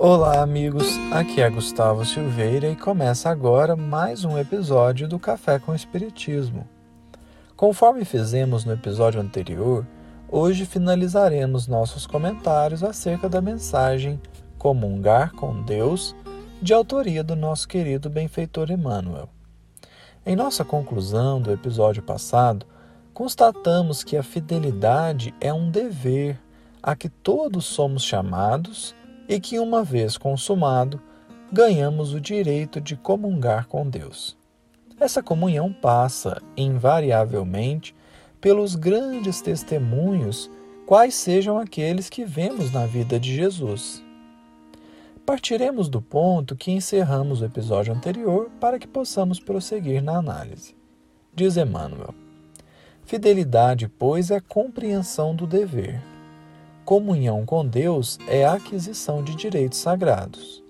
Olá, amigos. Aqui é Gustavo Silveira e começa agora mais um episódio do Café com Espiritismo. Conforme fizemos no episódio anterior, hoje finalizaremos nossos comentários acerca da mensagem Comungar com Deus, de autoria do nosso querido benfeitor Emmanuel. Em nossa conclusão do episódio passado, constatamos que a fidelidade é um dever a que todos somos chamados e que, uma vez consumado, ganhamos o direito de comungar com Deus. Essa comunhão passa, invariavelmente, pelos grandes testemunhos, quais sejam aqueles que vemos na vida de Jesus. Partiremos do ponto que encerramos o episódio anterior para que possamos prosseguir na análise. Diz Emmanuel: Fidelidade, pois, é compreensão do dever comunhão com Deus é a aquisição de direitos sagrados.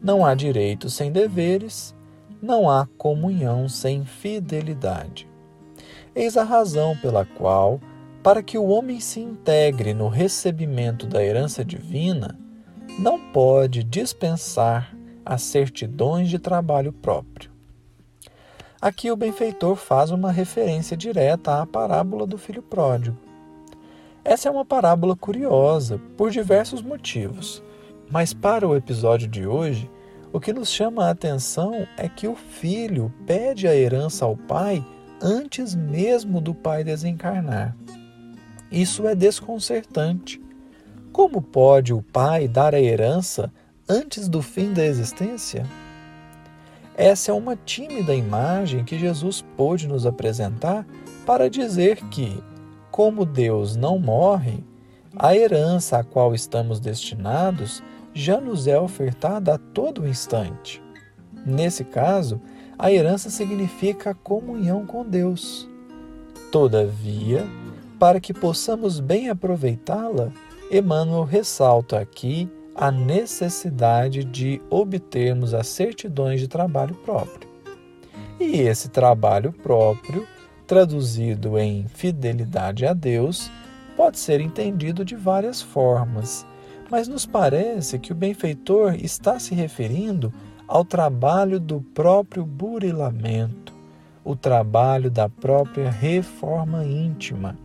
Não há direitos sem deveres, não há comunhão sem fidelidade. Eis a razão pela qual, para que o homem se integre no recebimento da herança divina, não pode dispensar as certidões de trabalho próprio. Aqui o benfeitor faz uma referência direta à parábola do filho pródigo. Essa é uma parábola curiosa por diversos motivos, mas para o episódio de hoje, o que nos chama a atenção é que o filho pede a herança ao pai antes mesmo do pai desencarnar. Isso é desconcertante. Como pode o pai dar a herança antes do fim da existência? Essa é uma tímida imagem que Jesus pôde nos apresentar para dizer que como Deus não morre, a herança a qual estamos destinados já nos é ofertada a todo instante. Nesse caso, a herança significa a comunhão com Deus. Todavia, para que possamos bem aproveitá-la, Emmanuel ressalta aqui a necessidade de obtermos as certidões de trabalho próprio. E esse trabalho próprio traduzido em fidelidade a Deus, pode ser entendido de várias formas, mas nos parece que o benfeitor está se referindo ao trabalho do próprio burilamento, o trabalho da própria reforma íntima,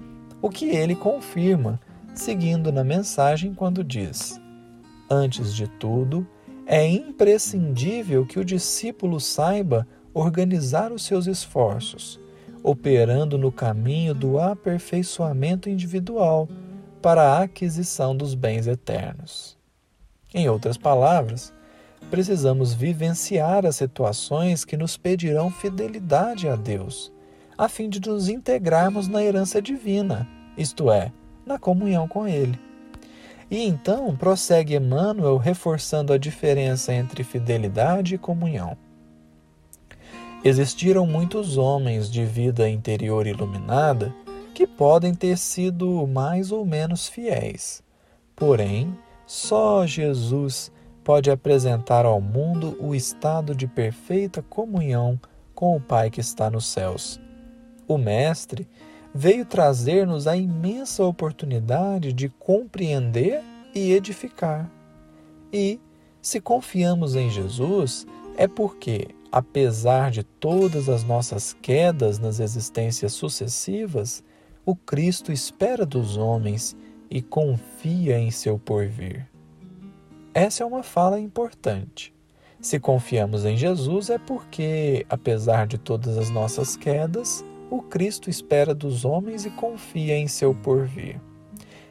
o que ele confirma, seguindo na mensagem quando diz: Antes de tudo, é imprescindível que o discípulo saiba organizar os seus esforços operando no caminho do aperfeiçoamento individual para a aquisição dos bens eternos. Em outras palavras, precisamos vivenciar as situações que nos pedirão fidelidade a Deus, a fim de nos integrarmos na herança divina, isto é, na comunhão com Ele. E então prossegue Emmanuel reforçando a diferença entre fidelidade e comunhão. Existiram muitos homens de vida interior iluminada que podem ter sido mais ou menos fiéis. Porém, só Jesus pode apresentar ao mundo o estado de perfeita comunhão com o Pai que está nos céus. O Mestre veio trazer-nos a imensa oportunidade de compreender e edificar. E, se confiamos em Jesus, é porque apesar de todas as nossas quedas nas existências sucessivas, o Cristo espera dos homens e confia em seu porvir. Essa é uma fala importante. Se confiamos em Jesus é porque, apesar de todas as nossas quedas, o Cristo espera dos homens e confia em seu porvir.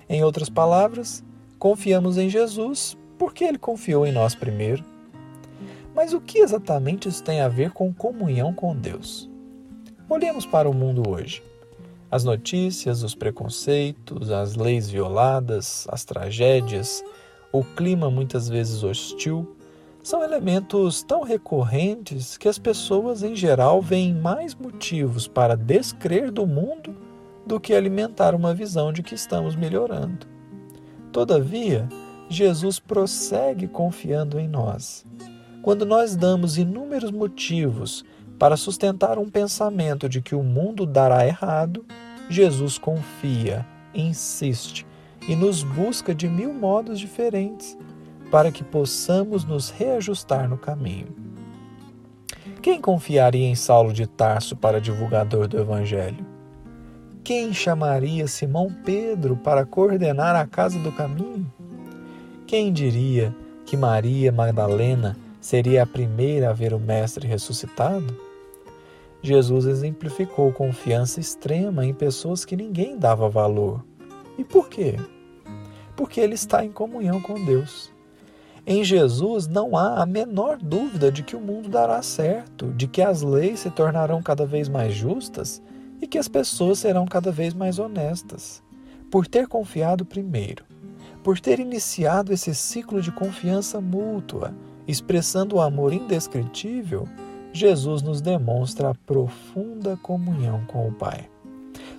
Em outras palavras, confiamos em Jesus porque ele confiou em nós primeiro. Mas o que exatamente isso tem a ver com comunhão com Deus? Olhemos para o mundo hoje. As notícias, os preconceitos, as leis violadas, as tragédias, o clima muitas vezes hostil, são elementos tão recorrentes que as pessoas em geral veem mais motivos para descrer do mundo do que alimentar uma visão de que estamos melhorando. Todavia, Jesus prossegue confiando em nós quando nós damos inúmeros motivos para sustentar um pensamento de que o mundo dará errado, Jesus confia, insiste e nos busca de mil modos diferentes para que possamos nos reajustar no caminho. Quem confiaria em Saulo de Tarso para divulgador do Evangelho? Quem chamaria Simão Pedro para coordenar a casa do caminho? Quem diria que Maria Magdalena seria a primeira a ver o Mestre ressuscitado? Jesus exemplificou confiança extrema em pessoas que ninguém dava valor. E por quê? Porque ele está em comunhão com Deus. Em Jesus não há a menor dúvida de que o mundo dará certo, de que as leis se tornarão cada vez mais justas e que as pessoas serão cada vez mais honestas. Por ter confiado primeiro, por ter iniciado esse ciclo de confiança mútua, expressando o amor indescritível, Jesus nos demonstra a profunda comunhão com o Pai.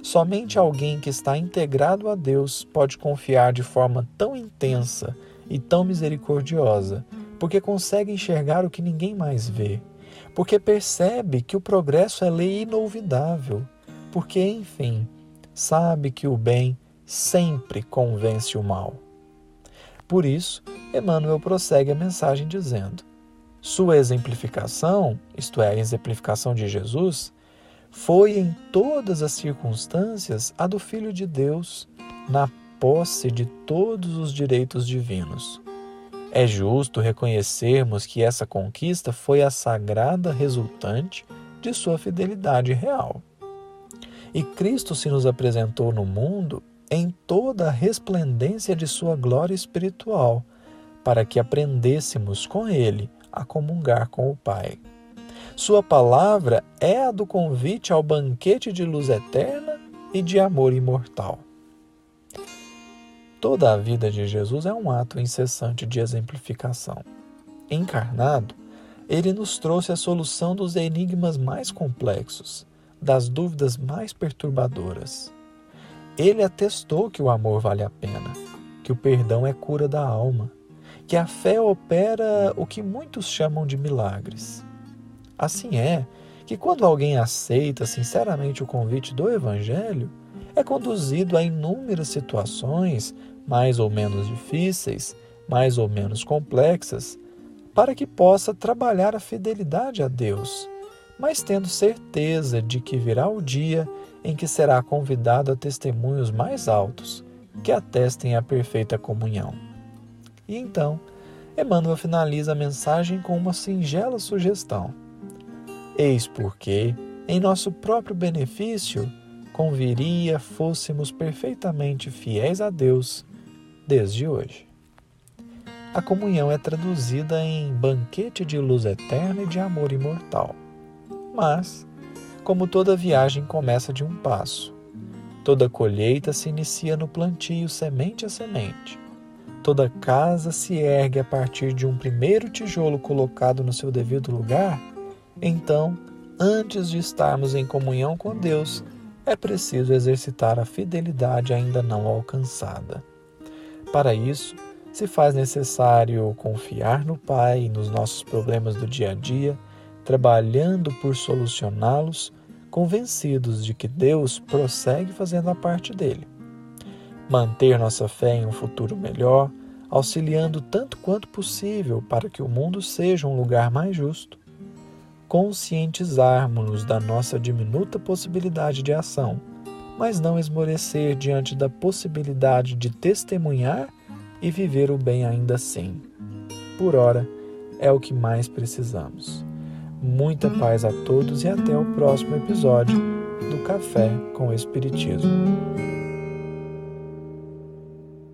Somente alguém que está integrado a Deus pode confiar de forma tão intensa e tão misericordiosa, porque consegue enxergar o que ninguém mais vê, porque percebe que o progresso é lei inolvidável, porque, enfim, sabe que o bem sempre convence o mal. Por isso, Emmanuel prossegue a mensagem dizendo: Sua exemplificação, isto é, a exemplificação de Jesus, foi em todas as circunstâncias a do Filho de Deus, na posse de todos os direitos divinos. É justo reconhecermos que essa conquista foi a sagrada resultante de sua fidelidade real. E Cristo se nos apresentou no mundo em toda a resplendência de sua glória espiritual, para que aprendêssemos com Ele a comungar com o Pai. Sua palavra é a do convite ao banquete de luz eterna e de amor imortal. Toda a vida de Jesus é um ato incessante de exemplificação. Encarnado, ele nos trouxe a solução dos enigmas mais complexos, das dúvidas mais perturbadoras. Ele atestou que o amor vale a pena, que o perdão é cura da alma, que a fé opera o que muitos chamam de milagres. Assim é que quando alguém aceita sinceramente o convite do Evangelho, é conduzido a inúmeras situações mais ou menos difíceis, mais ou menos complexas, para que possa trabalhar a fidelidade a Deus, mas tendo certeza de que virá o dia em que será convidado a testemunhos mais altos que atestem a perfeita comunhão. E então, Emmanuel finaliza a mensagem com uma singela sugestão. Eis porque, em nosso próprio benefício, conviria fôssemos perfeitamente fiéis a Deus desde hoje. A comunhão é traduzida em banquete de luz eterna e de amor imortal. Mas, como toda viagem começa de um passo, toda colheita se inicia no plantio semente a semente. Toda casa se ergue a partir de um primeiro tijolo colocado no seu devido lugar. Então, antes de estarmos em comunhão com Deus, é preciso exercitar a fidelidade ainda não alcançada. Para isso, se faz necessário confiar no Pai e nos nossos problemas do dia a dia, trabalhando por solucioná-los, convencidos de que Deus prossegue fazendo a parte dele. Manter nossa fé em um futuro melhor, auxiliando tanto quanto possível para que o mundo seja um lugar mais justo. Conscientizarmos-nos da nossa diminuta possibilidade de ação mas não esmorecer diante da possibilidade de testemunhar e viver o bem ainda assim. Por ora, é o que mais precisamos. Muita paz a todos e até o próximo episódio do Café com Espiritismo.